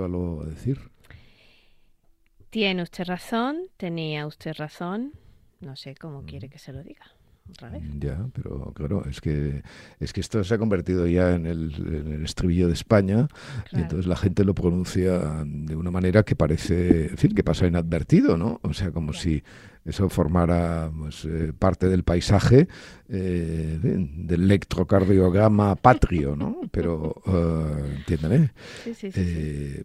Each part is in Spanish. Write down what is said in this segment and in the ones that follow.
Vuelvo a decir. Tiene usted razón, tenía usted razón. No sé cómo quiere que se lo diga. Ya, pero claro, es que es que esto se ha convertido ya en el, estribillo de España y entonces la gente lo pronuncia de una manera que parece, en fin, que pasa inadvertido, ¿no? O sea, como si eso formara pues, eh, parte del paisaje eh, del electrocardiograma patrio, ¿no? Pero, uh, entiéndame,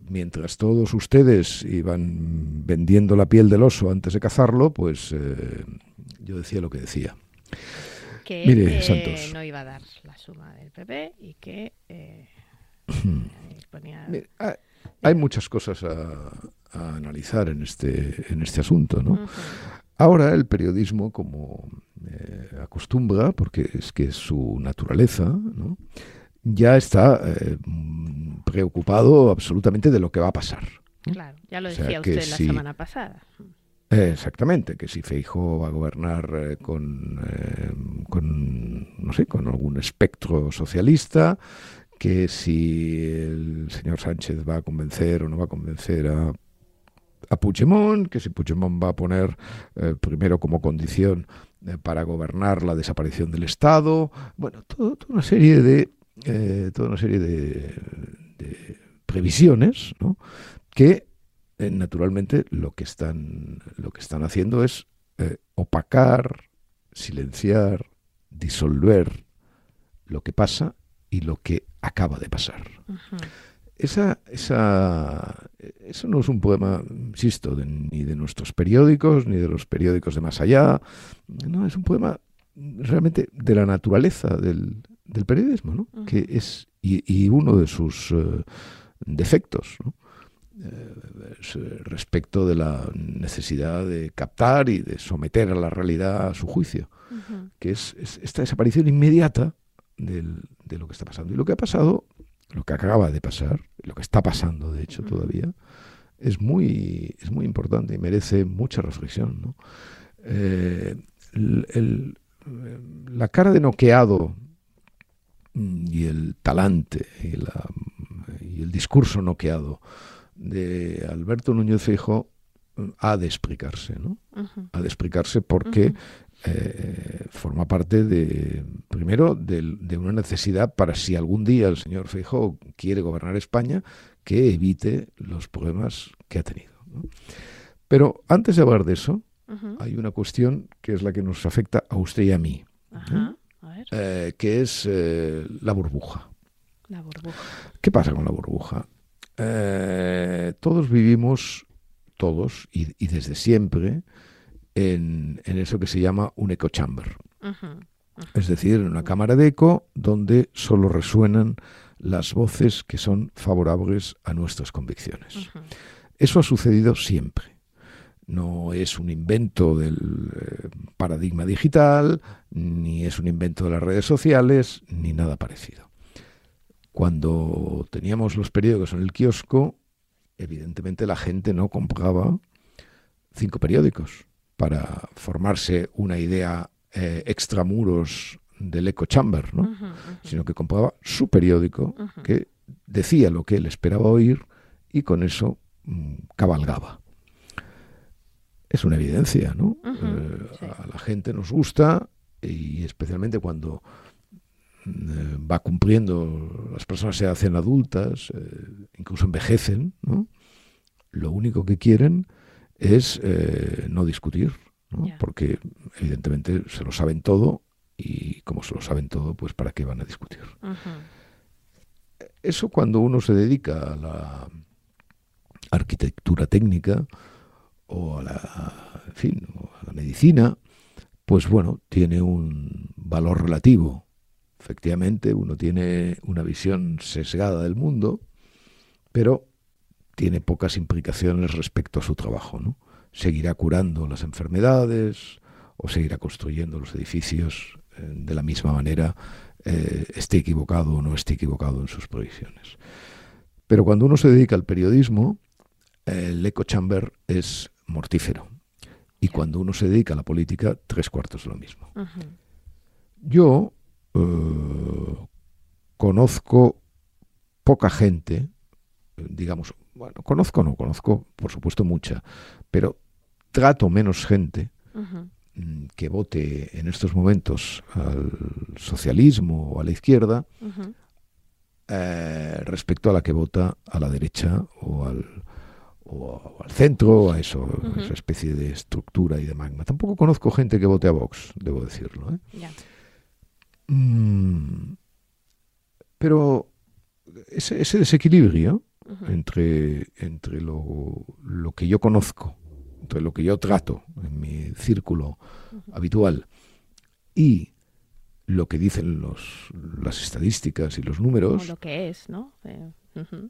mientras todos ustedes iban vendiendo la piel del oso antes de cazarlo, pues yo decía lo que decía que no iba a dar la suma del PP y que eh, hay muchas cosas a, analizar en este en este asunto, ¿no? Ahora el periodismo, como eh, acostumbra, porque es que es su naturaleza, ¿no? ya está eh, preocupado absolutamente de lo que va a pasar. Claro, ya lo decía usted la semana pasada. Exactamente, que si Feijo va a gobernar eh, con, con, no sé, con algún espectro socialista, que si el señor Sánchez va a convencer o no va a convencer a, a Puigdemont, que si Puigdemont va a poner eh, primero como condición para gobernar la desaparición del Estado, bueno, toda una serie de toda una serie de, previsiones, que eh, naturalmente lo que están, lo que están haciendo es eh, opacar, silenciar, disolver lo que pasa y lo que acaba de pasar. Esa, esa, eso no es un poema, insisto, ni de nuestros periódicos, ni de los periódicos de más allá. No, es un poema realmente de la naturaleza del, del periodismo, ¿no? que es, y, uno de sus eh, defectos, ¿no? Eh, respecto de la necesidad de captar y de someter a la realidad a su juicio, que es, esta desaparición inmediata de lo que está pasando. Y lo que ha pasado, lo que acaba de pasar, lo que está pasando de hecho todavía, es muy, es muy importante y merece mucha reflexión. Eh, la cara de noqueado y el talante y, y el discurso noqueado de Alberto Núñez Fijo ha de explicarse, ¿no? Ha de explicarse porque eh, forma parte de, primero, de, una necesidad para si algún día el señor Feijóo quiere gobernar España, que evite los problemas que ha tenido. Pero antes de hablar de eso, hay una cuestión que es la que nos afecta a usted y a mí, eh, que es eh, la burbuja. La burbuja. ¿Qué pasa con la burbuja? Todos vivimos, todos, y, desde siempre, en, eso que se llama un echo chamber. Es decir, una cámara de eco donde solo resuenan las voces que son favorables a nuestras convicciones. Eso ha sucedido siempre. No es un invento del eh, paradigma digital, ni es un invento de las redes sociales, ni nada parecido. Cuando teníamos los periódicos en el kiosco, evidentemente la gente no compraba cinco periódicos para formarse una idea eh, extramuros del eco chamber, ¿no? sino que compraba su periódico que decía lo que él esperaba oír y con eso mm, cabalgaba. Es una evidencia, ¿no? Eh, a la gente nos gusta y especialmente cuando eh, va cumpliendo, las personas se hacen adultas, eh, incluso envejecen, ¿no? Lo único que quieren es eh, no discutir, porque evidentemente se lo saben todo y como se lo saben todo, pues ¿para qué van a discutir? Eso cuando uno se dedica a la arquitectura técnica o a la, en fin, o a la medicina, pues bueno, tiene un valor relativo. Efectivamente, uno tiene una visión sesgada del mundo, pero tiene pocas implicaciones respecto a su trabajo, ¿no? Seguirá curando las enfermedades o seguirá construyendo los edificios eh, de la misma manera, eh, esté equivocado o no esté equivocado en sus previsiones. Pero cuando uno se dedica al periodismo, el echo chamber es mortífero. Y cuando uno se dedica a la política, tres cuartos de lo mismo. Yo eh, conozco poca gente, digamos, bueno, conozco no, conozco por supuesto mucha, pero trato menos gente mm, que vote en estos momentos al socialismo o a la izquierda eh, respecto a la que vota a la derecha o al, o al centro, a eso, esa especie de estructura y de magma. Tampoco conozco gente que vote a Vox, debo decirlo. ¿eh? Mm, pero ese, ese desequilibrio entre, entre lo, lo, que yo conozco, entre lo que yo trato en mi círculo habitual y lo que dicen los, las estadísticas y los números. lo que es, ¿no? Eh,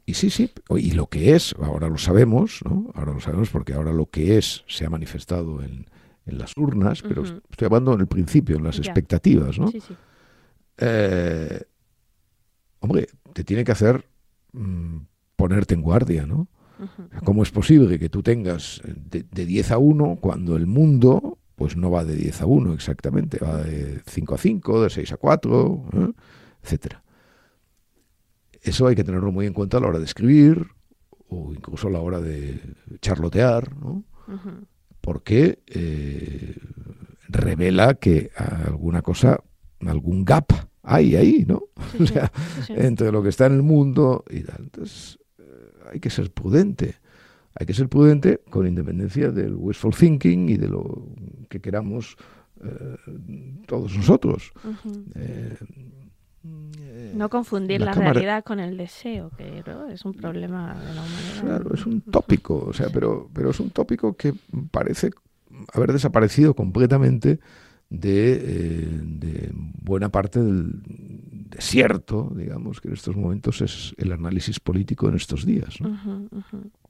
y sí, sí, y lo que es, ahora lo sabemos, ¿no? Ahora lo sabemos porque ahora lo que es se ha manifestado en, en las urnas, pero estoy hablando en el principio, en las expectativas, ¿no? Sí, sí. Eh, hombre, te tiene que hacer mm, ponerte en guardia, ¿no? ¿Cómo es posible que tú tengas de, de, 10 a 1 cuando el mundo pues no va de 10 a 1 exactamente, va de 5 a 5, de 6 a 4, ¿eh? etcétera? Eso hay que tenerlo muy en cuenta a la hora de escribir o incluso a la hora de charlotear, ¿no? Porque eh, revela que alguna cosa, algún gap hay ahí, ¿no? o sea, entre lo que está en el mundo y tal. Entonces, eh, hay que ser prudente. Hay que ser prudente con independencia del wishful thinking y de lo que queramos eh, todos nosotros. No confundir la, realidad con el deseo, que es un problema de la humanidad. Claro, es un tópico, o sea, pero, pero es un tópico que parece haber desaparecido completamente de, eh, buena parte del desierto, digamos, que en estos momentos es el análisis político en estos días.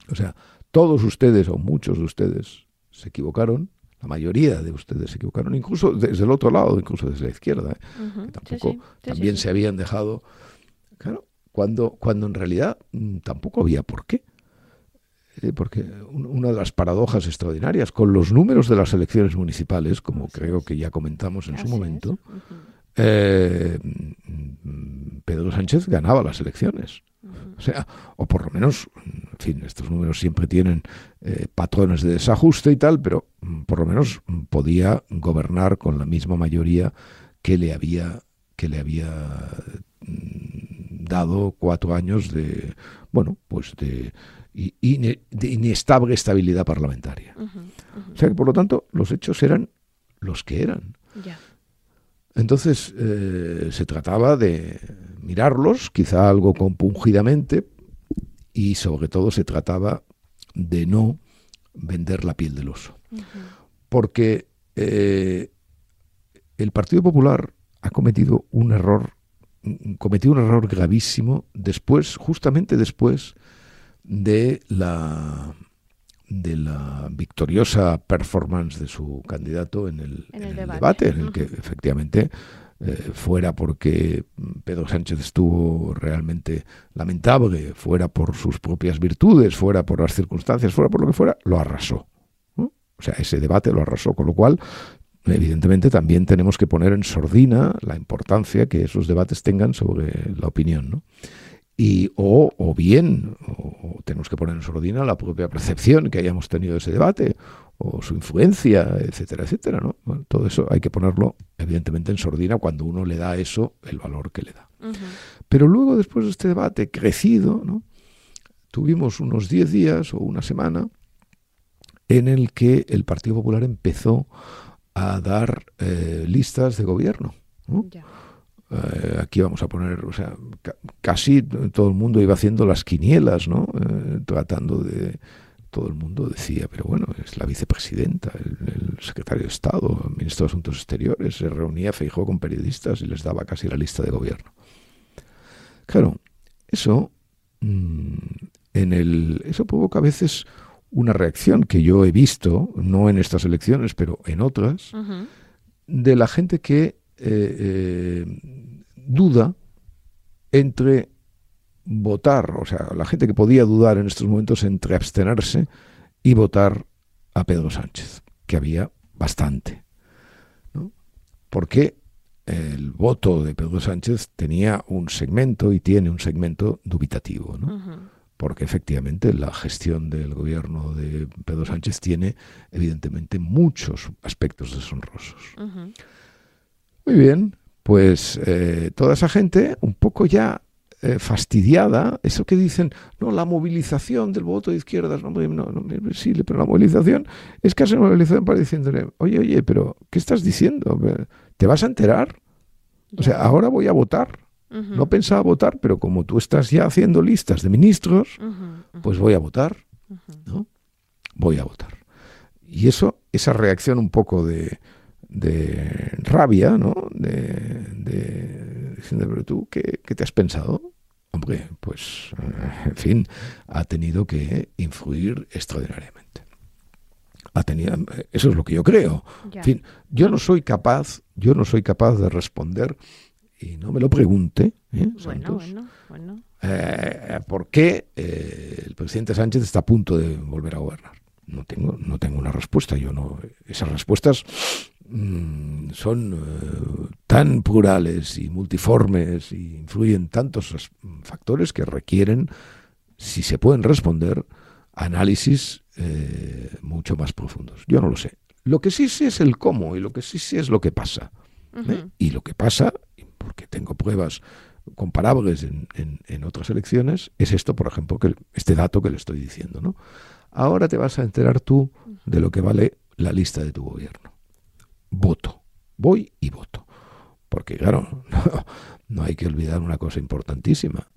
O sea, todos ustedes o muchos de ustedes se equivocaron la mayoría de ustedes se equivocaron, incluso desde el otro lado, incluso desde la izquierda, ¿eh? que tampoco también se habían dejado, claro, cuando, cuando en realidad mm, tampoco había por qué. Eh, porque una de las paradojas extraordinarias, con los números de las elecciones municipales, como creo que ya comentamos en su momento, eh, Pedro Sánchez ganaba las elecciones. O sea, o por lo menos, en fin, estos números siempre tienen eh, patrones de desajuste y tal, pero mm, por lo menos mm, podía gobernar con la misma mayoría que le había que le había mm, dado cuatro años de bueno pues de, inestable estabilidad parlamentaria. O sea que por lo tanto los hechos eran los que eran. Entonces eh, se trataba de mirarlos, quizá algo compungidamente, y sobre todo se trataba de no vender la piel del oso. Porque eh, el Partido Popular ha cometido un error, cometió un error gravísimo después, justamente después de la de la victoriosa performance de su candidato en el, debate. en el que efectivamente eh, fuera porque Pedro Sánchez estuvo realmente lamentable, fuera por sus propias virtudes, fuera por las circunstancias, fuera por lo que fuera, lo arrasó. O sea, ese debate lo arrasó, con lo cual, evidentemente, también tenemos que poner en sordina la importancia que esos debates tengan sobre la opinión. ¿no? Y o, o bien o tenemos que poner en sordina la propia percepción que hayamos tenido de ese debate o su influencia, etcétera, etcétera, ¿no? todo eso hay que ponerlo evidentemente en sordina cuando uno le da a eso el valor que le da. Pero luego después de este debate crecido, ¿no? tuvimos unos 10 días o una semana en el que el Partido Popular empezó a dar eh, listas de gobierno. ¿no? Eh, aquí vamos a poner, o sea, casi todo el mundo iba haciendo las quinielas, ¿no? Eh, tratando de, todo el mundo decía, pero bueno, es la vicepresidenta, el, secretario de Estado, el ministro de Asuntos Exteriores, se reunía Feijó con periodistas y les daba casi la lista de gobierno. Claro, eso, mm, en el, eso provoca a veces una reacción que yo he visto, no en estas elecciones, pero en otras, de la gente que eh, eh, duda entre votar, o sea, la gente que podía dudar en estos momentos entre abstenerse y votar a Pedro Sánchez, que había bastante. ¿no? Porque el voto de Pedro Sánchez tenía un segmento y tiene un segmento dubitativo, ¿no? porque efectivamente la gestión del gobierno de Pedro Sánchez tiene evidentemente muchos aspectos deshonrosos. Muy bien, pues eh, toda esa gente un poco ya eh, fastidiada, eso que dicen, no, la movilización del voto de izquierdas, no, no, no, sí, pero la movilización es casi una movilización para diciéndole, oye, oye, pero ¿qué estás diciendo? ¿Te vas a enterar? O sea, ahora voy a votar. No pensaba votar, pero como tú estás ya haciendo listas de ministros, pues voy a votar, ¿no? Voy a votar. Y eso, esa reacción un poco de, de rabia, ¿no? De, diciendo, pero tú, ¿qué, te has pensado? Hombre, pues, en fin, ha tenido que influir extraordinariamente. Ha tenido, eso es lo que yo creo. En fin, yo no soy capaz, yo no soy capaz de responder y no me lo pregunte, ¿eh, bueno, bueno, bueno. Eh, ¿por qué eh, el presidente Sánchez está a punto de volver a gobernar? No tengo, no tengo una respuesta. Yo no, esas respuestas Mm, son eh, tan plurales y multiformes y influyen tantos factores que requieren, si se pueden responder, análisis eh, mucho más profundos. Yo no lo sé. Lo que sí sé es el cómo y lo que sí sé es lo que pasa. ¿eh? Y lo que pasa, porque tengo pruebas comparables en, en, otras elecciones, es esto, por ejemplo, que este dato que le estoy diciendo. ¿no? Ahora te vas a enterar tú de lo que vale la lista de tu gobierno voto. Voy y voto. Porque claro, no, hay que olvidar una cosa importantísima.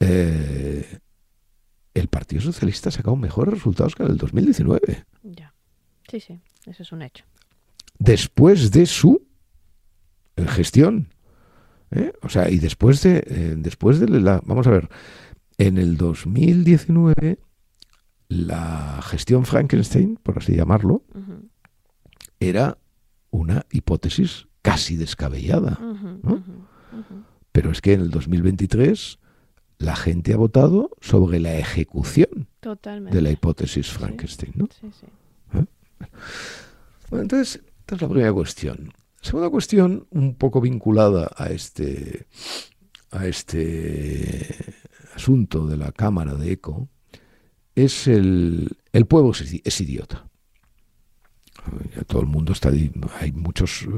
Eh, el Partido Socialista ha sacado mejores resultados que en el 2019. Ya. Sí, sí, eso es un hecho. Después de su eh, gestión. ¿eh? O sea, y después de, después de la... Vamos a ver, en el 2019 la gestión Frankenstein, por así llamarlo, era una hipótesis casi descabellada. Pero es que en el 2023 la gente ha votado sobre la ejecución de la hipótesis Frankenstein. ¿no? ¿Eh? Bueno, entonces, esta es la primera cuestión. Segunda cuestión, un poco vinculada a este, a este asunto de la Cámara de Eco, es el, el pueblo es idiota todo el mundo está hay muchos eh,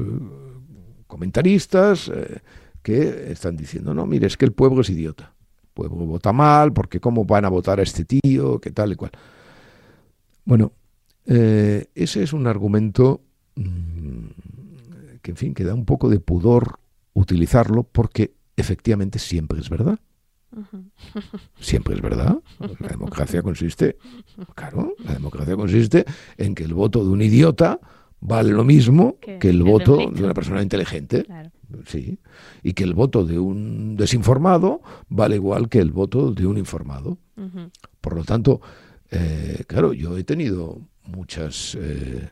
comentaristas eh, que están diciendo no mire es que el pueblo es idiota. El pueblo vota mal porque cómo van a votar a este tío qué tal y cual bueno eh, ese es un argumento mm, que en fin que da un poco de pudor utilizarlo porque efectivamente siempre es verdad Siempre es verdad. La democracia consiste, claro, la democracia consiste en que el voto de un idiota vale lo mismo que, el voto de una persona inteligente. Sí. Y que el voto de un desinformado vale igual que el voto de un informado. Por lo tanto, eh, claro, yo he tenido muchas eh,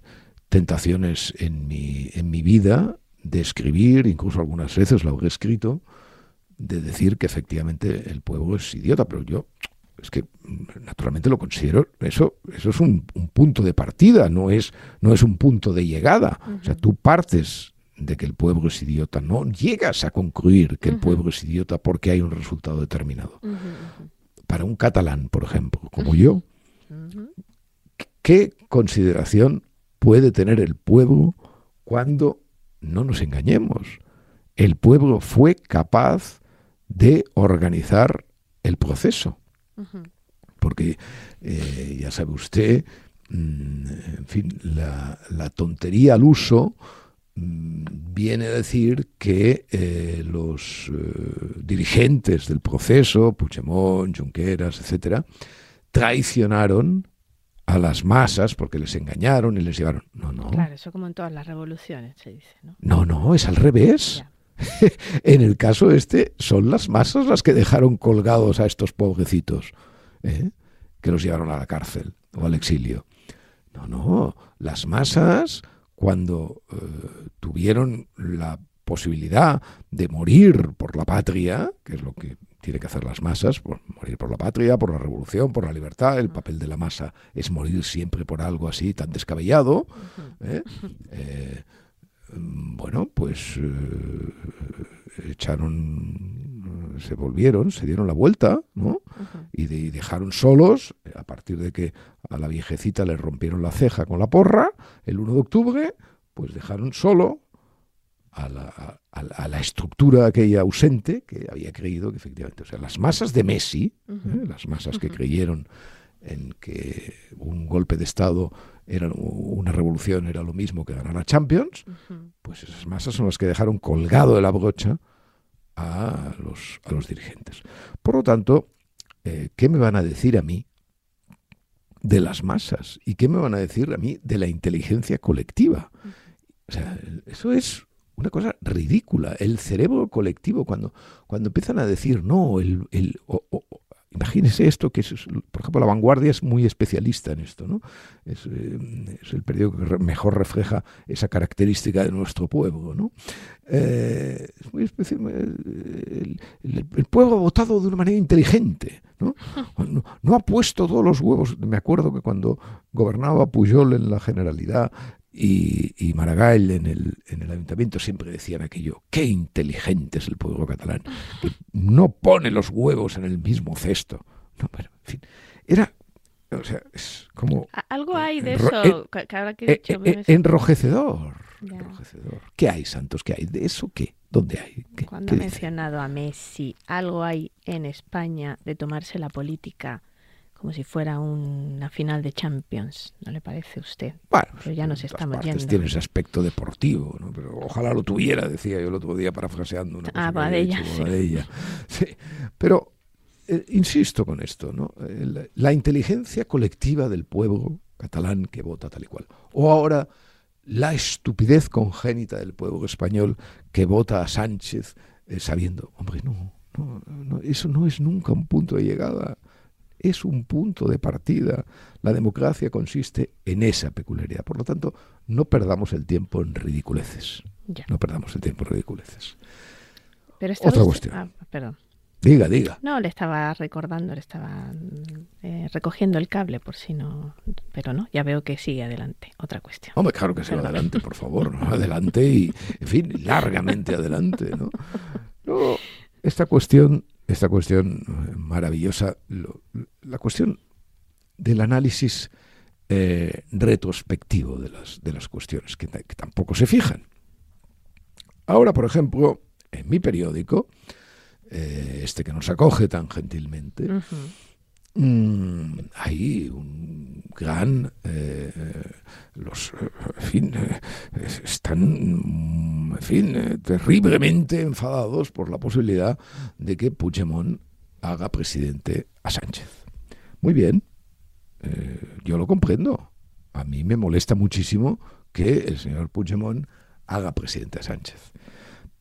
tentaciones en mi, en mi vida de escribir, incluso algunas veces lo he escrito, de decir que efectivamente el pueblo es idiota, pero yo es que naturalmente lo considero eso eso es un, punto de partida no es no es un punto de llegada. O sea tú partes de que el pueblo es idiota no llegas a concluir que el pueblo es idiota porque hay un resultado determinado. Para un catalán por ejemplo como yo qué consideración puede tener el pueblo cuando no nos engañemos el pueblo fue capaz de organizar el proceso. Porque eh, ya sabe usted, mm, en fin, la, tontería al uso mm, viene a decir que eh, los eh, dirigentes del proceso, Puigdemont, Junqueras, etcétera, traicionaron a las masas porque les engañaron y les llevaron. No, no. Claro, eso como en todas las revoluciones se dice, ¿no? No, no, es al revés. en el caso este, son las masas las que dejaron colgados a estos pobrecitos, ¿eh? que los llevaron a la cárcel o al exilio. No, no, las masas, cuando eh, tuvieron la posibilidad de morir por la patria, que es lo que tiene que hacer las masas, por morir por la patria, por la revolución, por la libertad. El papel de la masa es morir siempre por algo así tan descabellado. ¿eh? Eh, bueno, pues eh, echaron, se volvieron, se dieron la vuelta, ¿no? y, dejaron solos, a partir de que a la viejecita le rompieron la ceja con la porra, el 1 de octubre, pues dejaron solo a la, a, la, estructura aquella ausente que había creído que efectivamente, o sea, las masas de Messi, ¿eh? las masas que creyeron en que un golpe de Estado era una revolución era lo mismo que ganar a Champions, pues esas masas son las que dejaron colgado de la brocha a los, a los dirigentes. Por lo tanto, eh, ¿qué me van a decir a mí de las masas? ¿Y qué me van a decir a mí de la inteligencia colectiva? O sea, eso es una cosa ridícula. El cerebro colectivo, cuando, cuando empiezan a decir, no, el, el imagínese esto, que es, por ejemplo, La Vanguardia es muy especialista en esto, ¿no? Es, eh, el periódico que mejor refleja esa característica de nuestro pueblo, ¿no? Eh, es muy especial, el, el, pueblo ha votado de una manera inteligente, ¿no? ¿no? ¿no? ha puesto todos los huevos. Me acuerdo que cuando gobernaba Pujol en la Generalidad, y, Maragall en el, en el ayuntamiento siempre decían aquello, qué inteligente es el pueblo catalán, que no pone los huevos en el mismo cesto. No, pero, en fin, era, o sea, es como... Algo hay de eso, enrojecedor, enrojecedor. ¿Qué hay, Santos? ¿Qué hay? ¿De eso qué? ¿Dónde hay? Cuando ha mencionado a Messi, algo hay en España de tomarse la política como si fuera una final de Champions, ¿no le parece a usted? Bueno, Pero ya nos estamos yendo. Tiene ese aspecto deportivo, ¿no? Pero ojalá lo tuviera, decía yo el otro día parafraseando una ah, cosa ella, sí. Pero eh, insisto con esto, ¿no? la inteligencia colectiva del pueblo catalán que vota tal y cual. O ahora la estupidez congénita del pueblo español que vota a Sánchez eh, sabiendo, hombre, no, no, no, eso no es nunca un punto de llegada es un punto de partida. La democracia consiste en esa peculiaridad. Por lo tanto, no perdamos el tiempo en ridiculeces. No perdamos el tiempo en ridiculeces. Otra cuestión. Ah, perdón. Diga, diga. No, le estaba recordando, le estaba eh, recogiendo el cable por si no. Pero no, ya veo que sigue adelante. Otra cuestión. Hombre, claro que sigue adelante, por favor. Adelante y, en fin, largamente adelante. ¿no? No, esta cuestión esta cuestión maravillosa, la cuestión del análisis eh, retrospectivo de las, de las cuestiones, que, tampoco se fijan. Ahora, por ejemplo, en mi periódico, eh, este que nos acoge tan gentilmente, Mm, hay un gran eh, los en fin eh, están en fin eh, terriblemente enfadados por la posibilidad de que Puigdemont haga presidente a Sánchez. Muy bien yo lo comprendo. A mí me molesta muchísimo que el señor Puigdemont haga presidente a Sánchez.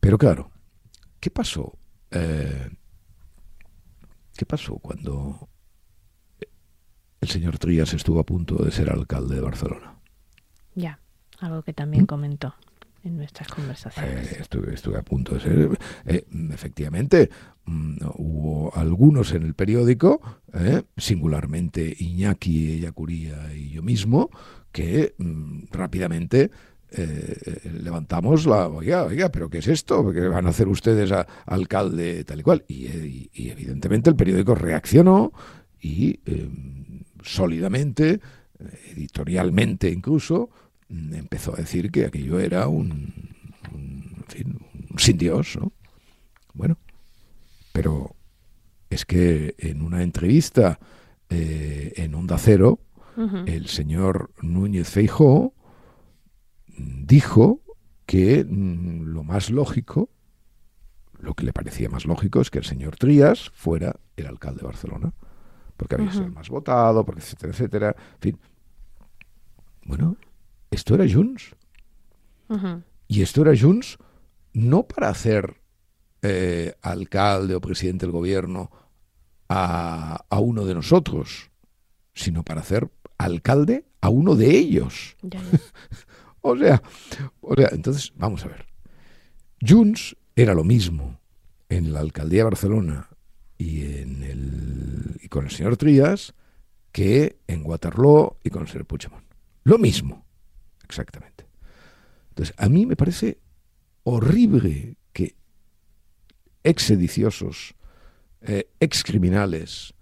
Pero claro qué pasó qué pasó cuando el señor Trías estuvo a punto de ser alcalde de Barcelona. Ya, algo que también ¿Mm? comentó en nuestras conversaciones. Eh, estuve, a punto de ser. Eh, efectivamente, mm, hubo algunos en el periódico, eh, singularmente Iñaki, Ellacuría y yo mismo, que mm, rápidamente levantamos la. Oiga, oiga, ¿pero qué es esto? ¿Qué van a hacer ustedes a, alcalde tal y cual? Y, y evidentemente el periódico reaccionó y sólidamente, editorialmente incluso, empezó a decir que aquello era un, sin Dios, ¿no? Bueno, pero es que en una entrevista eh, en Onda Cero, el señor Núñez Feijó dijo que mm, lo más lógico, lo que le parecía más lógico es que el señor Trías fuera el alcalde de Barcelona porque había sido más votado, porque etcétera, etcétera. En fin, Bueno, esto era Junts. Y esto era Junts no para hacer eh, alcalde o presidente del gobierno a, a uno de nosotros, sino para hacer alcalde a uno de ellos. Ya, ya. O sea, o sea, entonces, vamos a ver. Junts era lo mismo en la alcaldía de Barcelona y, en el, y con el señor Trías que en Waterloo y con el señor Puigdemont. Lo mismo, exactamente. Entonces, a mí me parece horrible que ex sediciosos, eh, ex criminales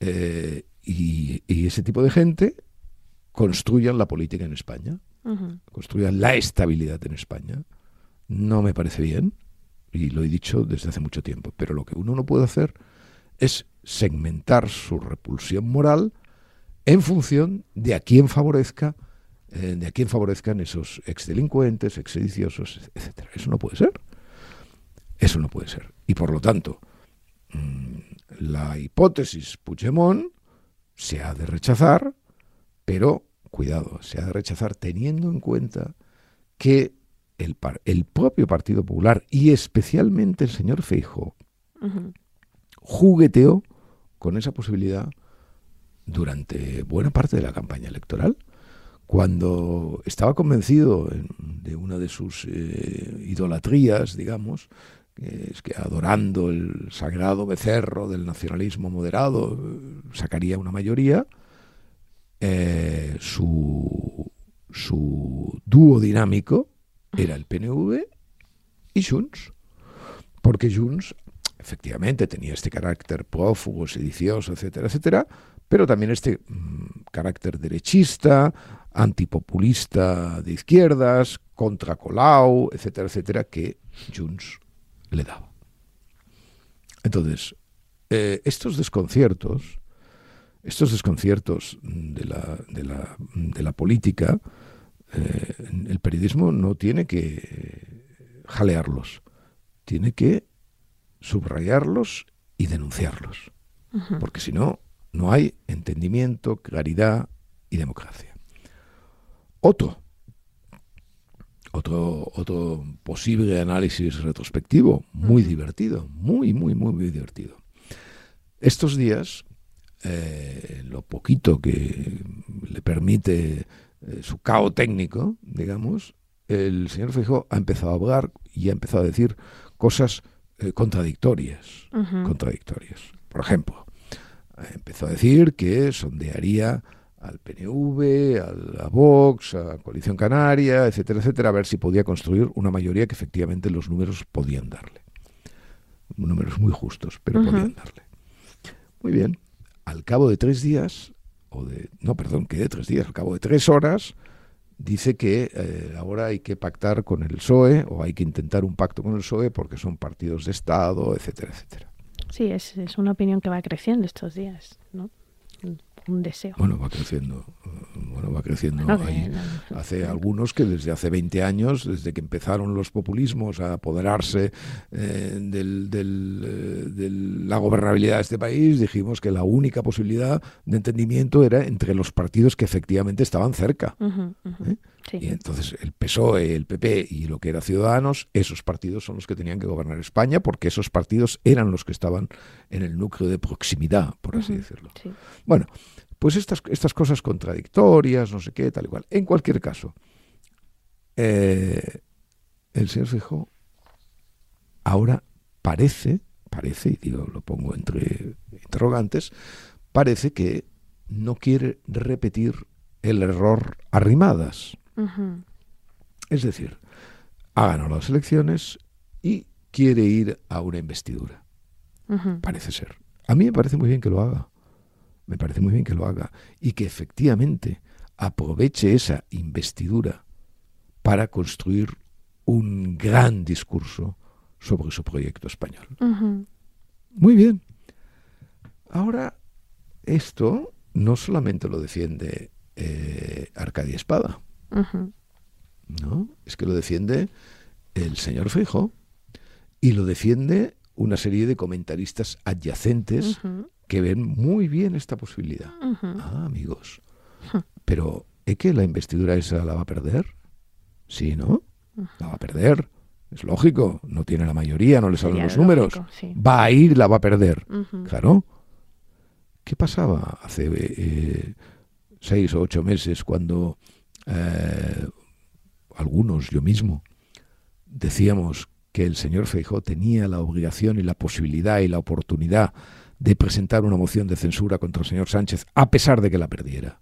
eh, y, y ese tipo de gente construyan la política en España construyan la estabilidad en España. No me parece bien, y lo he dicho desde hace mucho tiempo, pero lo que uno no puede hacer es segmentar su repulsión moral en función de a quién favorezca, eh, de a quién favorezcan esos exdelincuentes, exsediciosos, etcétera. Eso no puede ser. Eso no puede ser. Y por lo tanto, mm, la hipótesis Puigdemont se ha de rechazar, pero cuidado, se ha de rechazar teniendo en cuenta que el, el propio Partido Popular y especialmente el señor Feijóo Ujú. Jugueteó con esa posibilidad durante buena parte de la campaña electoral, cuando estaba convencido en- de una de sus eh, idolatrías, digamos, es que adorando el sagrado becerro del nacionalismo moderado sacaría una mayoría, eh, su, su dúo dinámico era el PNV y Junts, porque Junts efectivamente tenía este carácter prófugo, sedicioso, etcétera, etcétera, pero también este mm, carácter derechista, antipopulista de izquierdas, contra Colau, etcétera, etcétera, que Junts le daba. Entonces, eh, estos desconciertos, estos desconciertos de la, de la, de la política, eh, el periodismo no tiene que jalearlos, tiene que subrayarlos y denunciarlos, porque si no, no hay entendimiento, claridad y democracia. Otro, otro, otro posible análisis retrospectivo, muy divertido, muy, muy, muy, muy divertido. Estos días, eh, lo poquito que le permite eh, su cao técnico, digamos, el señor Feijóo ha empezado a hablar y ha empezado a decir cosas eh, contradictorias contradictorias. Por ejemplo, eh, empezó a decir que sondearía al PNV, a Vox, a Coalición Canaria, etcétera, etcétera, a ver si podía construir una mayoría que efectivamente los números podían darle. Números muy justos, pero podían darle. Muy bien. Al cabo de tres días, o de, no, perdón, que de tres días, al cabo de tres horas, dice que eh, ahora hay que pactar con el PSOE o hay que intentar un pacto con el PSOE porque son partidos de Estado, etcétera, etcétera. Sí, es, es una opinión que va creciendo estos días, ¿no? Un, deseo. Bueno, va creciendo, bueno, va creciendo Bueno, Hace algunos que desde hace 20 años, desde que empezaron los populismos a apoderarse eh, del- del, eh, de la gobernabilidad de este país, dijimos que la única posibilidad de entendimiento era entre los partidos que efectivamente estaban cerca. ¿Eh? Sí. Y entonces el PSOE, el PP y lo que era Ciudadanos, esos partidos son los que tenían que gobernar España porque esos partidos eran los que estaban en el núcleo de proximidad, por así decirlo. sí. Bueno, pues estas, estas cosas contradictorias, no sé qué, tal y cual. En cualquier caso, eh, el señor Feijóo ahora parece, parece, y digo, lo pongo entre interrogantes, parece que no quiere repetir el error arrimadas. Es decir, ha ganado las elecciones y quiere ir a una investidura. Parece ser. A mí me parece muy bien que lo haga. Me parece muy bien que lo haga. Y que efectivamente aproveche esa investidura para construir un gran discurso sobre su proyecto español. Muy bien. Ahora, esto no solamente lo defiende eh, Arcadia Espada, ¿no? Es que lo defiende el señor Feijóo y lo defiende una serie de comentaristas adyacentes que ven muy bien esta posibilidad. Ah, amigos. Pero ¿es que la investidura esa la va a perder? Sí, ¿no? La va a perder. Es lógico, no tiene la mayoría, no le salen los números. Va a ir, la va a perder. Claro. ¿Qué pasaba hace eh, seis o ocho meses cuando eh, algunos, yo mismo, decíamos que el señor Feijó tenía la obligación y la posibilidad y la oportunidad de presentar una moción de censura contra el señor Sánchez a pesar de que la perdiera?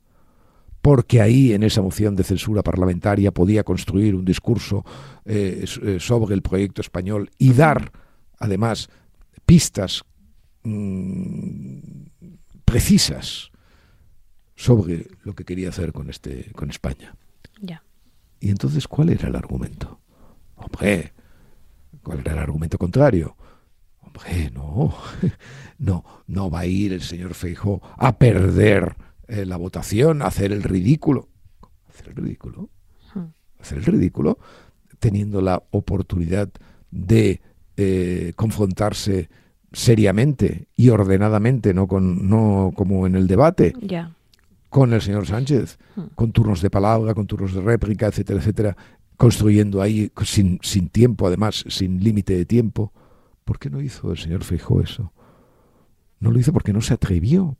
porque ahí en esa moción de censura parlamentaria podía construir un discurso eh, eh, sobre el proyecto español y dar, además, pistas mm, precisas sobre lo que quería hacer con este con España. Ya. Y entonces, ¿cuál era el argumento? Hombre, ¿cuál era el argumento contrario? Hombre, no, no, no va a ir el señor Feijóo a perder eh, la votación, hacer el ridículo. Hacer el ridículo. Hmm. Hacer el ridículo teniendo la oportunidad de eh, confrontarse seriamente y ordenadamente, no, con, no como en el debate, con el señor Sánchez, hmm. con turnos de palabra, con turnos de réplica, etcétera, etcétera, construyendo ahí sin, sin tiempo, además, sin límite de tiempo. ¿Por qué no hizo el señor Feijó eso? No lo hizo porque no se atrevió,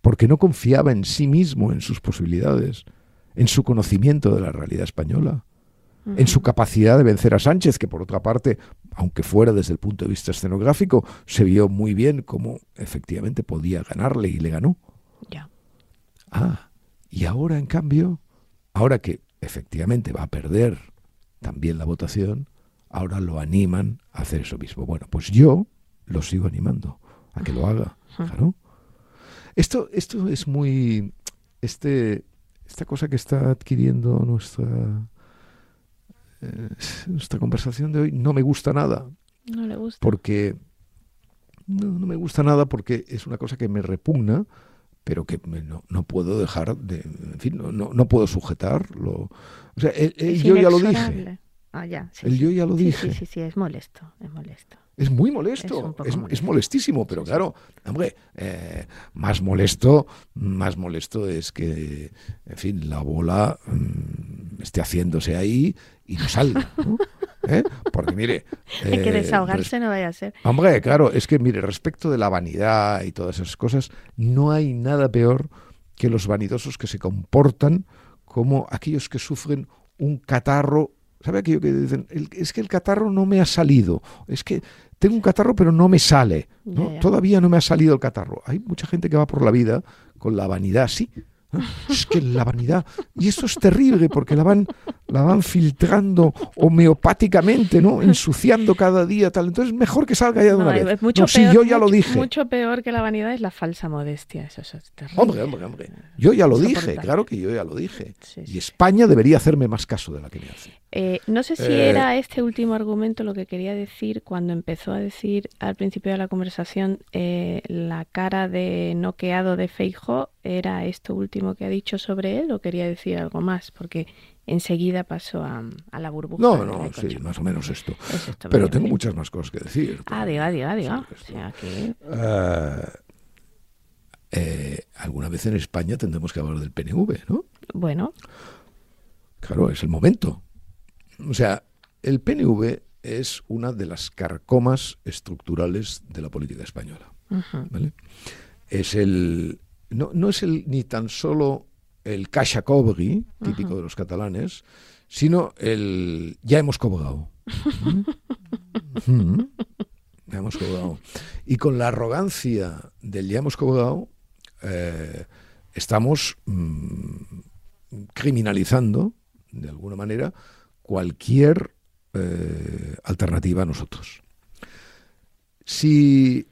porque no confiaba en sí mismo, en sus posibilidades, en su conocimiento de la realidad española, en su capacidad de vencer a Sánchez, que por otra parte, aunque fuera desde el punto de vista escenográfico, se vio muy bien cómo efectivamente podía ganarle y le ganó. Ya. Ah, y ahora en cambio, ahora que efectivamente va a perder también la votación, ahora lo animan a hacer eso mismo. Bueno, pues yo lo sigo animando a que lo haga, claro. Esto, esto es muy. Este, esta cosa que está adquiriendo nuestra. Eh, nuestra conversación de hoy no me gusta nada. No le gusta. Porque. No, no me gusta nada porque es una cosa que me repugna, pero que no, no puedo dejar de. En fin, no, no, puedo sujetarlo. O sea, yo ya lo dije. Ah, ya, el yo ya lo dije. Sí, sí, sí, es molesto, es molesto. Es muy molesto, es, molestísimo, pero claro, hombre, eh, más molesto, más molesto es que, en fin, la bola mm, esté haciéndose ahí y no salga, ¿Eh? Porque mire... Hay que eh, desahogarse no vaya a ser. Hombre, claro, es que mire, respecto de la vanidad y todas esas cosas, no hay nada peor que los vanidosos que se comportan como aquellos que sufren un catarro ¿Sabe aquello que dicen? es que el catarro no me ha salido. Es que tengo un catarro pero no me sale. Todavía no me ha salido el catarro. Hay mucha gente que va por la vida con la vanidad así. Es que la vanidad. Y eso es terrible porque la van, la van filtrando homeopáticamente, ¿no? Ensuciando cada día, tal. Entonces, mejor que salga ya de una vez. Mucho peor, yo ya lo dije. Mucho peor que la vanidad es la falsa modestia. Eso, es terrible. Hombre, hombre, hombre. Yo ya lo dije, claro que yo ya lo dije. y España debería hacerme más caso de la que me hace. Eh, no sé si eh, era este último argumento lo que quería decir cuando empezó a decir al principio de la conversación eh, la cara de noqueado de Feijo. ¿Era esto último que ha dicho sobre él o quería decir algo más? Porque enseguida pasó a, la burbuja. No, no, sí, más o menos esto. Pero tengo muchas más cosas que decir. Ah, diga, diga, diga. alguna vez en España tendremos que hablar del PNV, ¿no? Bueno. Claro, es el momento. O sea, el PNV es una de las carcomas estructurales de la política española. Es el. No, es el ni tan solo el cacha cobri, típico de los catalanes, sino el ya hemos cobrado. ya hemos cobrado. Y con la arrogancia del ya hemos cobrado, eh, estamos mm, criminalizando, de alguna manera, cualquier eh, alternativa a nosotros. Si,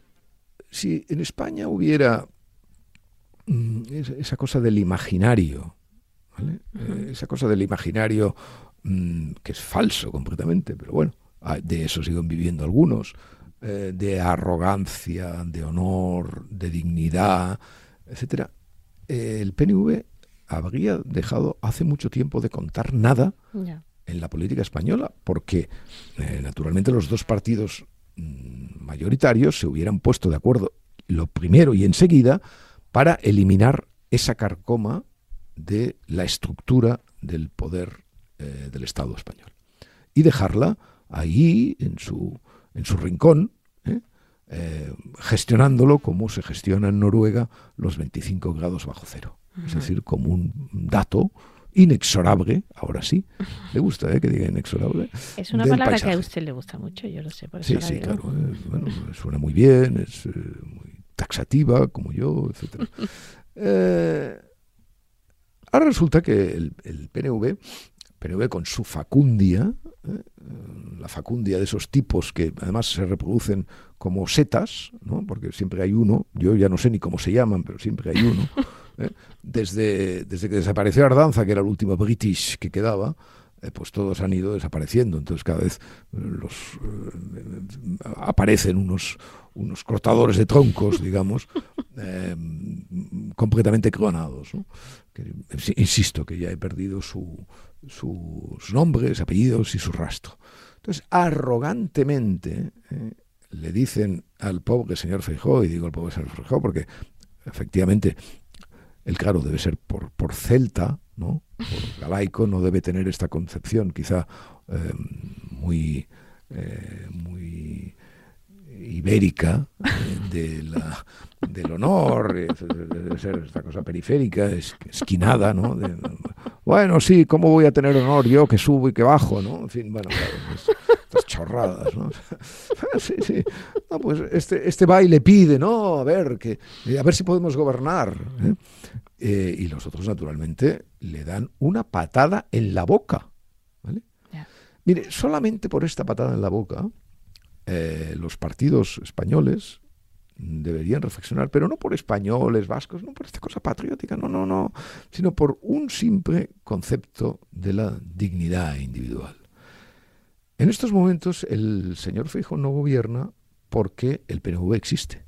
si en España hubiera mm, esa cosa del imaginario, eh, esa cosa del imaginario mm, que es falso completamente, pero bueno, de eso siguen viviendo algunos, eh, de arrogancia, de honor, de dignidad, etcétera, el PNV habría dejado hace mucho tiempo de contar nada en la política española, porque eh, naturalmente los dos partidos mm, mayoritarios se hubieran puesto de acuerdo lo primero y enseguida para eliminar esa carcoma de la estructura del poder eh, del Estado español y dejarla ahí en su, en su rincón, ¿eh? Eh, gestionándolo como se gestiona en Noruega los 25 grados bajo cero. Es decir, como un dato inexorable, ahora sí, le gusta ¿eh? que diga inexorable. Es una palabra que a usted le gusta mucho, yo lo sé. Por sí, sí, claro. bueno, suena muy bien, es muy taxativa, como yo, etc. ahora resulta que el, el PNV PNV con su facundia, ¿eh? la facundia de esos tipos que además se reproducen como setas, ¿no? porque siempre hay uno, yo ya no sé ni cómo se llaman, pero siempre hay uno. ¿eh? Desde, desde que desapareció Ardanza, que era el último British que quedaba, eh, pues todos han ido desapareciendo. Entonces cada vez los aparecen unos, unos cortadores de troncos, digamos, completamente clonados. insisto que ya he perdido su, sus nombres, apellidos y su rastro. Entonces, arrogantemente eh, le dicen al pobre señor Feijó, y digo el pobre señor Feijó porque efectivamente el claro debe ser por, por celta, ¿no? Por galaico, no debe tener esta concepción quizá eh, muy, eh, muy ibérica de la, del honor, debe ser esta cosa periférica, esquinada, ¿no? bueno, sí, ¿cómo voy a tener honor yo que subo y que bajo, ¿no? En fin, bueno, estas chorradas, ¿no? sí, sí. No, pues este, este baile pide, ¿no? A ver, que, a ver si podemos gobernar. ¿eh? Eh, y los otros, naturalmente, le dan una patada en la boca. ¿vale? Mire, solamente por esta patada en la boca, eh, los partidos españoles deberían reflexionar, pero no por españoles, vascos, no por esta cosa patriótica, no, no, no, sino por un simple concepto de la dignidad individual. En estos momentos el señor Fijo no gobierna porque el PNV existe.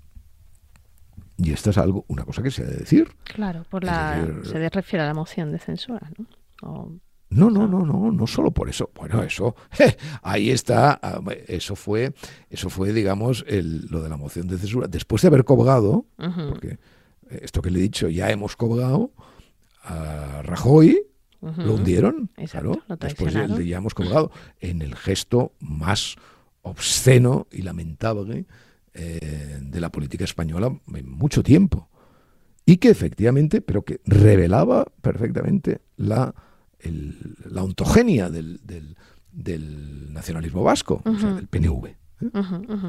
Y esta es algo, una cosa que se ha de decir. Claro, por la, se refiere a la moción de censura, ¿no? No, no, no, no, no solo por eso. Bueno, eso, ahí está, ah, eso fue, eso fue, digamos, el, lo de la moción de censura. Después de haber cobrado, porque esto que le he dicho, ya hemos cobrado a Rajoy, lo hundieron, claro, después de, ya hemos cobrado, en el gesto más obsceno y lamentable eh, de la política española en mucho tiempo. Y que efectivamente, pero que revelaba perfectamente la la ontogenia del, del, nacionalismo vasco, o sea, del PNV. ¿eh?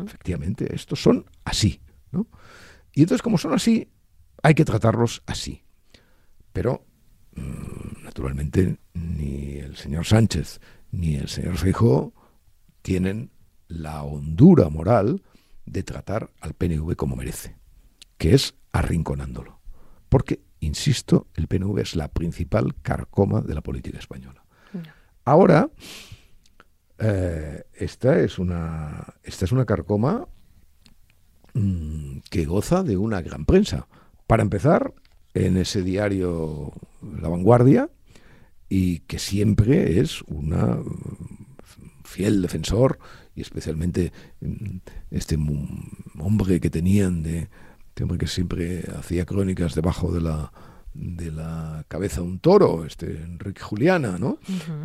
Efectivamente, estos son así. ¿no? Y entonces, como son así, hay que tratarlos así. Pero, mm, naturalmente, ni el señor Sánchez ni el señor Feijóo tienen la hondura moral de tratar al PNV como merece, que es arrinconándolo. Porque insisto, el PNV es la principal carcoma de la política española. Ahora, eh, esta, es una, esta es una carcoma mm, que goza de una gran prensa. Para empezar, en ese diario La Vanguardia, y que siempre es una fiel defensor, y especialmente mm, este hombre que tenían de este hombre que siempre hacía crónicas debajo de la de la cabeza un toro, este Enrique Juliana, ¿no?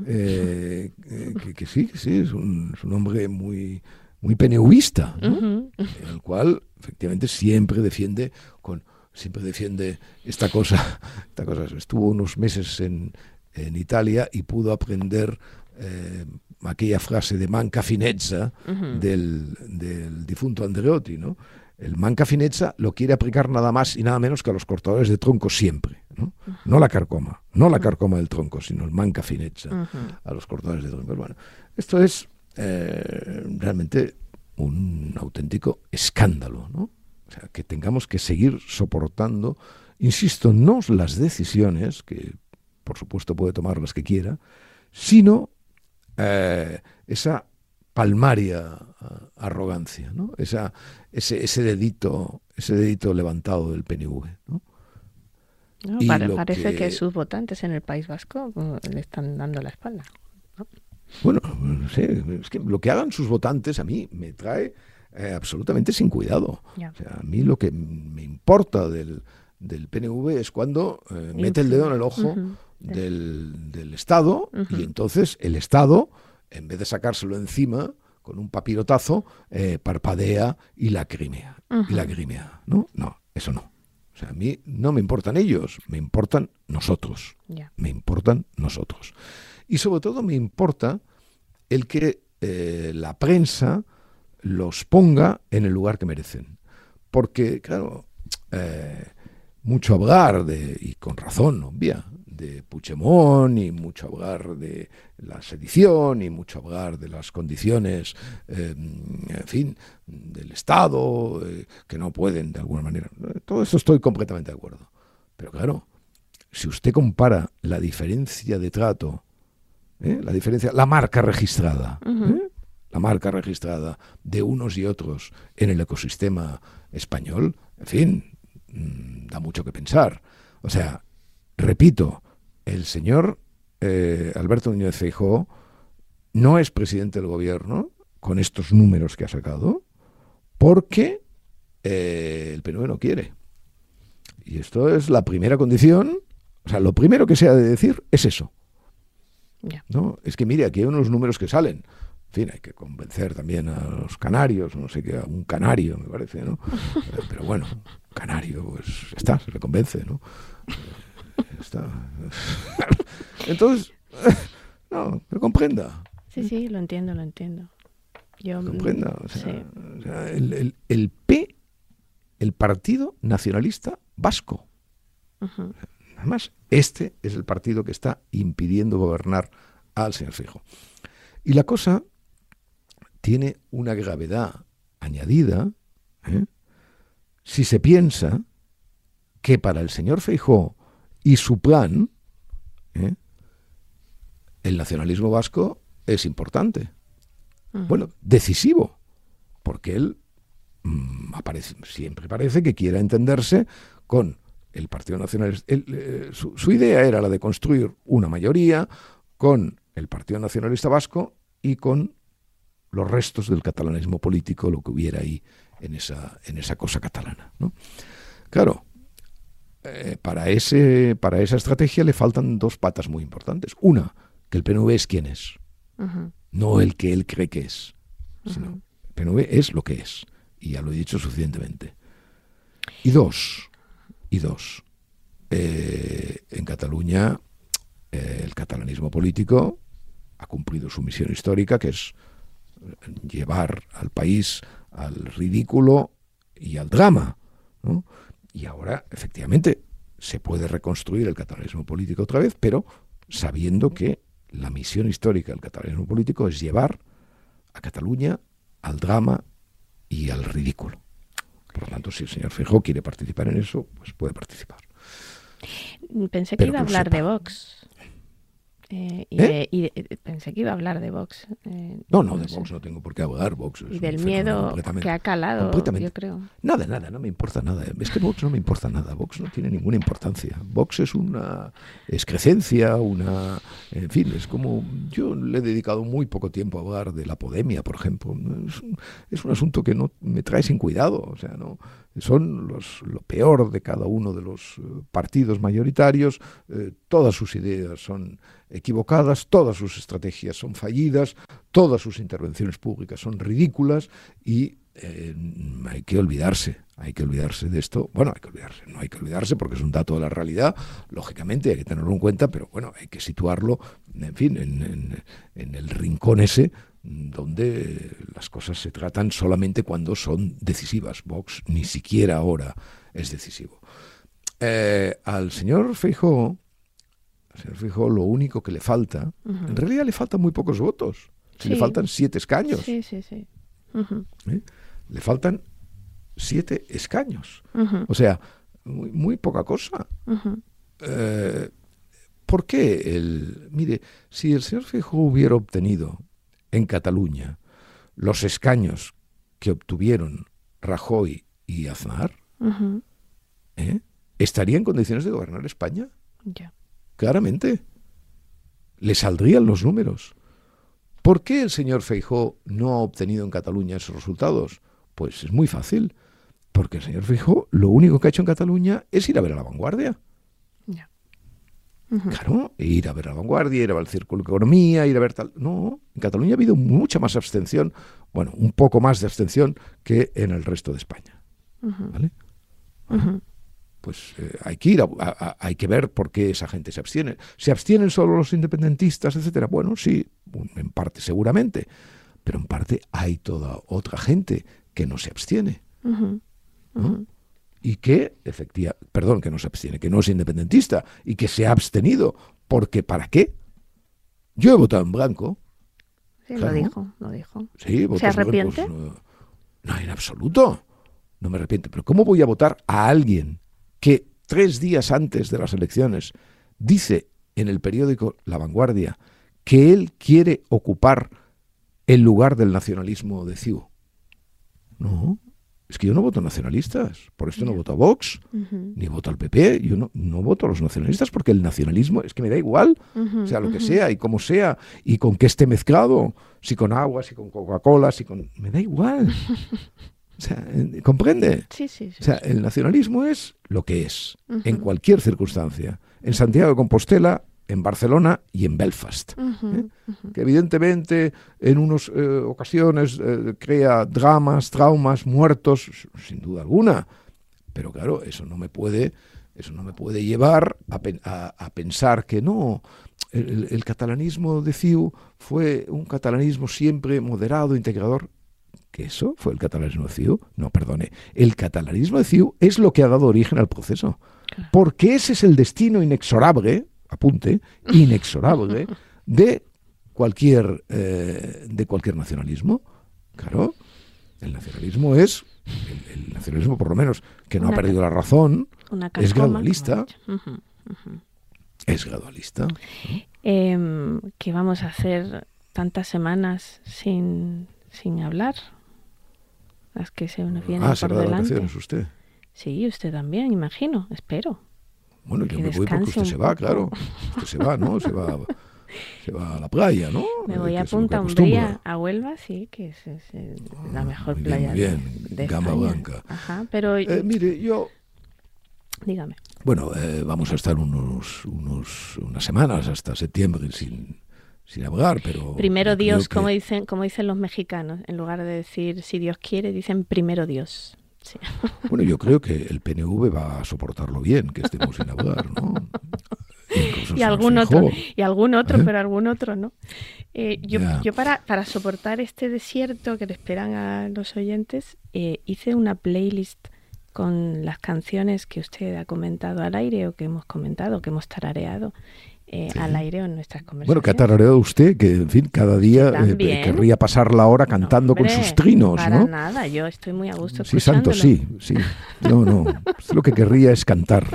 Eh, eh, que, sí, sí, es un, hombre muy muy peneuista, el cual efectivamente siempre defiende con siempre defiende esta cosa, esta cosa. Estuvo unos meses en, en Italia y pudo aprender eh, aquella frase de manca finezza del, del difunto Andreotti, ¿no? El manca finezza lo quiere aplicar nada más y nada menos que a los cortadores de tronco siempre. No, no la carcoma, no la carcoma del tronco, sino el manca finezza a los cortadores de tronco. Bueno, esto es eh, realmente un auténtico escándalo, ¿no? O sea, que tengamos que seguir soportando, insisto, no las decisiones, que por supuesto puede tomar las que quiera, sino eh, esa palmaria arrogancia, ¿no? Esa, ese, ese dedito, ese dedito levantado del PNV, ¿no? parece que... sus votantes en el País Vasco pues, le están dando la espalda. Bueno, no sé, es que lo que hagan sus votantes a mí me trae eh, absolutamente sin cuidado. O sea, a mí lo que me importa del, del PNV es cuando eh, mete el dedo en el ojo del, del, Estado y entonces el Estado, en vez de sacárselo encima con un papirotazo, eh, parpadea y la crimea. Y la crimea. ¿no? No, eso no. O sea, a mí no me importan ellos, me importan nosotros. Me importan nosotros. Y sobre todo me importa el que eh, la prensa los ponga en el lugar que merecen. Porque, claro, eh, mucho hablar de, y con razón, obvia, de Puigdemont y mucho hablar de la sedición y mucho hablar de las condiciones, em, en fin, del Estado, eh, que no pueden de alguna manera. Todo eso estoy completamente de acuerdo. Pero claro, si usted compara la diferencia de trato, ¿eh? la diferencia, la marca registrada, ¿eh? la marca registrada de unos y otros en el ecosistema español, en fin, mm, da mucho que pensar. O sea, repito, el señor eh, Alberto Núñez Feijóo no es presidente del gobierno con estos números que ha sacado porque eh, el PNV no quiere. Y esto es la primera condición. O sea, lo primero que se ha de decir es eso. ¿no? Es que mire, aquí hay unos números que salen. En fin, hay que convencer también a los canarios, no sé qué, a un canario, me parece, ¿no? Pero bueno, canario, pues está, se le convence, ¿no? Entonces, no, me comprenda. Sí, sí, lo entiendo, lo entiendo. Yo, comprenda. O sea, el, el, P, el Partido Nacionalista Vasco. Además, este es el partido que está impidiendo gobernar al señor Fijo. Y la cosa tiene una gravedad añadida ¿eh? si se piensa que para el señor Feijó y su plan, ¿eh? el nacionalismo vasco es importante. Bueno, decisivo, porque él mm, aparece, siempre parece que quiera entenderse con el Partido Nacionalista. Eh, su, idea era la de construir una mayoría con el Partido Nacionalista Vasco y con los restos del catalanismo político, lo que hubiera ahí en esa, en esa cosa catalana. ¿no? Claro, eh, para, ese, para esa estrategia le faltan dos patas muy importantes. Una, que el PNV es quien es, no el que él cree que es. Sino, el PNV es lo que es. Y ya lo he dicho suficientemente. Y dos, y dos, eh, en Cataluña eh, el catalanismo político ha cumplido su misión histórica, que es llevar al país al ridículo y al drama. ¿no? Y ahora, efectivamente, se puede reconstruir el catalanismo político otra vez, pero sabiendo que la misión histórica del catalanismo político es llevar a Cataluña al drama y al ridículo. Por lo tanto, si el señor Feijóo quiere participar en eso, pues puede participar. Pensé que iba a hablar de Vox. Eh, ¿Eh? y, pensé que iba a hablar de Vox. Eh, no, no, de Vox no tengo por qué hablar. Vox y del miedo que ha calado, yo creo. Nada, nada, no me importa nada. Es que Vox no me importa nada. Vox no tiene ninguna importancia. Vox es una excrescencia, una. En fin, es como. Yo le he dedicado muy poco tiempo a hablar de la podemia, por ejemplo. Es un, es un asunto que no me trae sin cuidado. O sea, no son los, lo peor de cada uno de los partidos mayoritarios. todas sus ideas son equivocadas, todas sus estrategias son fallidas, todas sus intervenciones públicas son ridículas y eh, hay que olvidarse, hay que olvidarse de esto. Bueno, hay que olvidarse, no hay que olvidarse porque es un dato de la realidad, lógicamente hay que tenerlo en cuenta, pero bueno, hay que situarlo, en fin, en, el rincón ese donde las cosas se tratan solamente cuando son decisivas. Vox ni siquiera ahora es decisivo. Eh, al señor Feijóo señor Fijo, lo único que le falta, en realidad le faltan muy pocos votos. Le faltan siete escaños. Sí, sí, sí. ¿Eh? Le faltan siete escaños. O sea, muy, poca cosa. Eh, ¿Por qué? El, mire, si el señor Fijo hubiera obtenido en Cataluña los escaños que obtuvieron Rajoy y Aznar, ¿eh? ¿estaría en condiciones de gobernar España? Claramente. Le saldrían los números. ¿Por qué el señor Feijó no ha obtenido en Cataluña esos resultados? Pues es muy fácil. Porque el señor Fijo lo único que ha hecho en Cataluña es ir a ver a la vanguardia. Claro, ir a ver a la vanguardia, ir a ver al círculo de economía, ir a ver tal. No, en Cataluña ha habido mucha más abstención, bueno, un poco más de abstención que en el resto de España. ¿Vale? Pues eh, hay que ir, hay que ver por qué esa gente se abstiene. ¿Se abstienen solo los independentistas, etcétera? Bueno, sí, en parte seguramente, pero en parte hay toda otra gente que no se abstiene y que, efectivamente, perdón, que no se abstiene, que no es independentista y que se ha abstenido, porque ¿para qué? Yo he votado en blanco. Sí, lo dijo, lo dijo. Sí, ¿Se arrepiente? no, en absoluto. No me arrepiento. Pero ¿cómo voy a votar a alguien que tres días antes de las elecciones dice en el periódico La Vanguardia que él quiere ocupar el lugar del nacionalismo de CIU? No, es que yo no voto nacionalistas, por esto no voto a Vox, ni voto al PP, yo no, no, voto a los nacionalistas porque el nacionalismo es que me da igual, sea lo que sea y como sea, y con qué esté mezclado, si con agua, si con Coca-Cola, si con... me da igual. O sea, ¿comprende? Sí, sí, sí. O sea, el nacionalismo es lo que es, en cualquier circunstancia. En Santiago de Compostela en Barcelona y en Belfast. ¿eh? Que evidentemente en unas eh, ocasiones eh, crea dramas, traumas, muertos, sin duda alguna. Pero claro, eso no me puede, eso no me puede llevar a, pensar que no. El, catalanismo de CIU fue un catalanismo siempre moderado, integrador. ¿Que eso fue el catalanismo de CIU? No, perdone. El catalanismo de CIU es lo que ha dado origen al proceso. Porque ese es el destino inexorable apunte, inexorable de cualquier, eh, de cualquier nacionalismo. Claro, el nacionalismo es, el, nacionalismo por lo menos, que no ha perdido la razón, es gradualista. Es gradualista. Em, ¿Qué vamos a hacer tantas semanas sin, sin hablar? Las que se nos vienen ah, por de delante. usted. Sí, usted también, imagino, espero. Bueno, yo me voy porque usted se va, claro. Usted se va, ¿no? Se va, se va a la playa, ¿no? Me voy a Punta Umbría, a Huelva, sí, que es, la mejor playa bien, de Gama Blanca. Ajá, pero... Eh, mire, yo... Dígame. Bueno, eh, vamos a estar unos, unos, unas semanas hasta septiembre sin, sin hablar, pero... Primero Dios, como, dicen, como dicen los mexicanos, en lugar de decir si Dios quiere, dicen primero Dios. Bueno, yo creo que el PNV va a soportarlo bien, que estemos sin hablar, ¿no? Y algún otro, y algún otro, ¿Eh? pero algún otro no. Eh, yo, yo para, para soportar este desierto que le esperan a los oyentes, eh, hice una playlist con las canciones que usted ha comentado al aire o que hemos comentado, que hemos tarareado. Eh, al aire en nuestras conversaciones. Bueno, que ha tarareado usted, que en fin, cada día eh, querría pasar la hora cantando con sus trinos, para nada, yo estoy muy a gusto Sí, santo, sí, sí. No, no, lo que querría es cantar,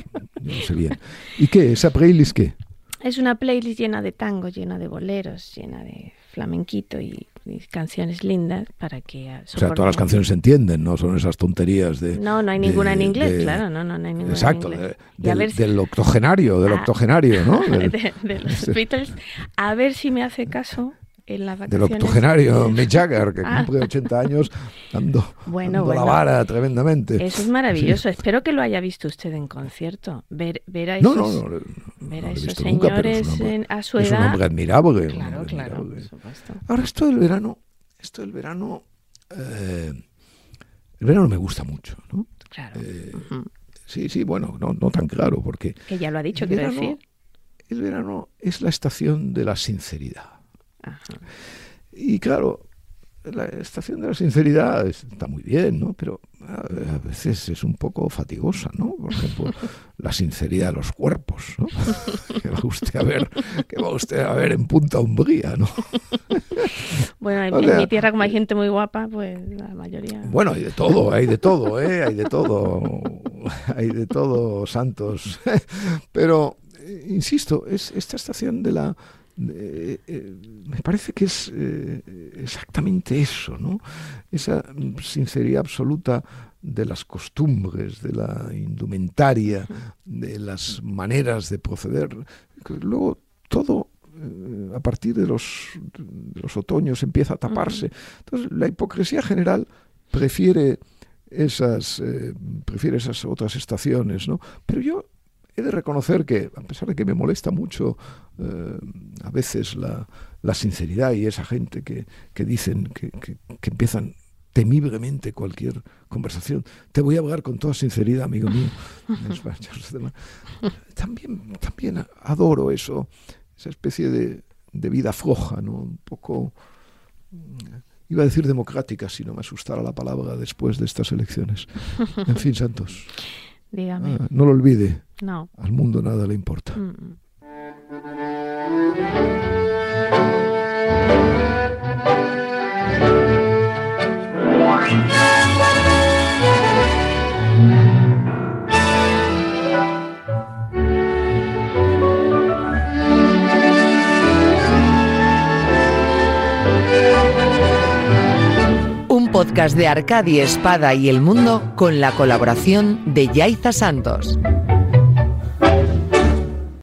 no sé bien. ¿Y qué? ¿Esa playlist qué? Es una playlist llena de tango, llena de boleros, llena de flamenquito y canciones lindas para que... O sea, todas las canciones se entienden, no son esas tonterías de... No, no hay ninguna en inglés, claro, no, no, no hay ninguna Exacto, en inglés. del, del, octogenario, del ah, octogenario, ¿no? de, los Beatles. A ver si me hace caso en las vacaciones. Del octogenario Mick Jagger, que ah. cumple 80 años dando, bueno, la vara tremendamente. Eso es maravilloso. Espero que lo haya visto usted en concierto. Ver, ver a esos, no, no, no, ver a esos señores a su edad. Es un hombre admirable. Claro, claro, por supuesto. Ahora, esto del verano, esto del verano, eh, el verano me gusta mucho, ¿no? Claro. Eh, sí, sí, bueno, no, no tan claro, porque... Que ya lo ha dicho, quiero decir. El verano es la estación de la sinceridad. Y claro, la estación de la sinceridad está muy bien, ¿no? Pero a veces es un poco fatigosa, ¿no? Por ejemplo, la sinceridad de los cuerpos, ¿no? que va usted a ver, que va usted a ver en Punta Umbría, ¿no? Bueno, en, mi tierra como hay gente muy guapa, pues la mayoría. Bueno, hay de todo, hay de todo, ¿eh? Hay de todo, hay de todo, santos. Pero eh, insisto, es esta estación de la eh, eh, me parece que es eh, exactamente eso, ¿no? Esa sinceridad absoluta de las costumbres, de la indumentaria, de las maneras de proceder. Luego todo a partir de los, los, otoños empieza a taparse. Entonces la hipocresía general prefiere esas, prefiere esas otras estaciones, ¿no? Pero yo he de reconocer que, a pesar de que me molesta mucho eh, a veces la, la, sinceridad y esa gente que, que dicen que, que, empiezan temiblemente cualquier conversación. Te voy a hablar con toda sinceridad, amigo mío. también, también adoro eso, esa especie de, de vida floja, ¿no? Un poco iba a decir democrática si no me asustara la palabra después de estas elecciones. En fin, Santos. Dígame. Ah, no lo olvide. No. Al mundo nada le importa. Mm, mm. podcast de Arcadia Espada y el Mundo con la colaboración de Yaiza Santos.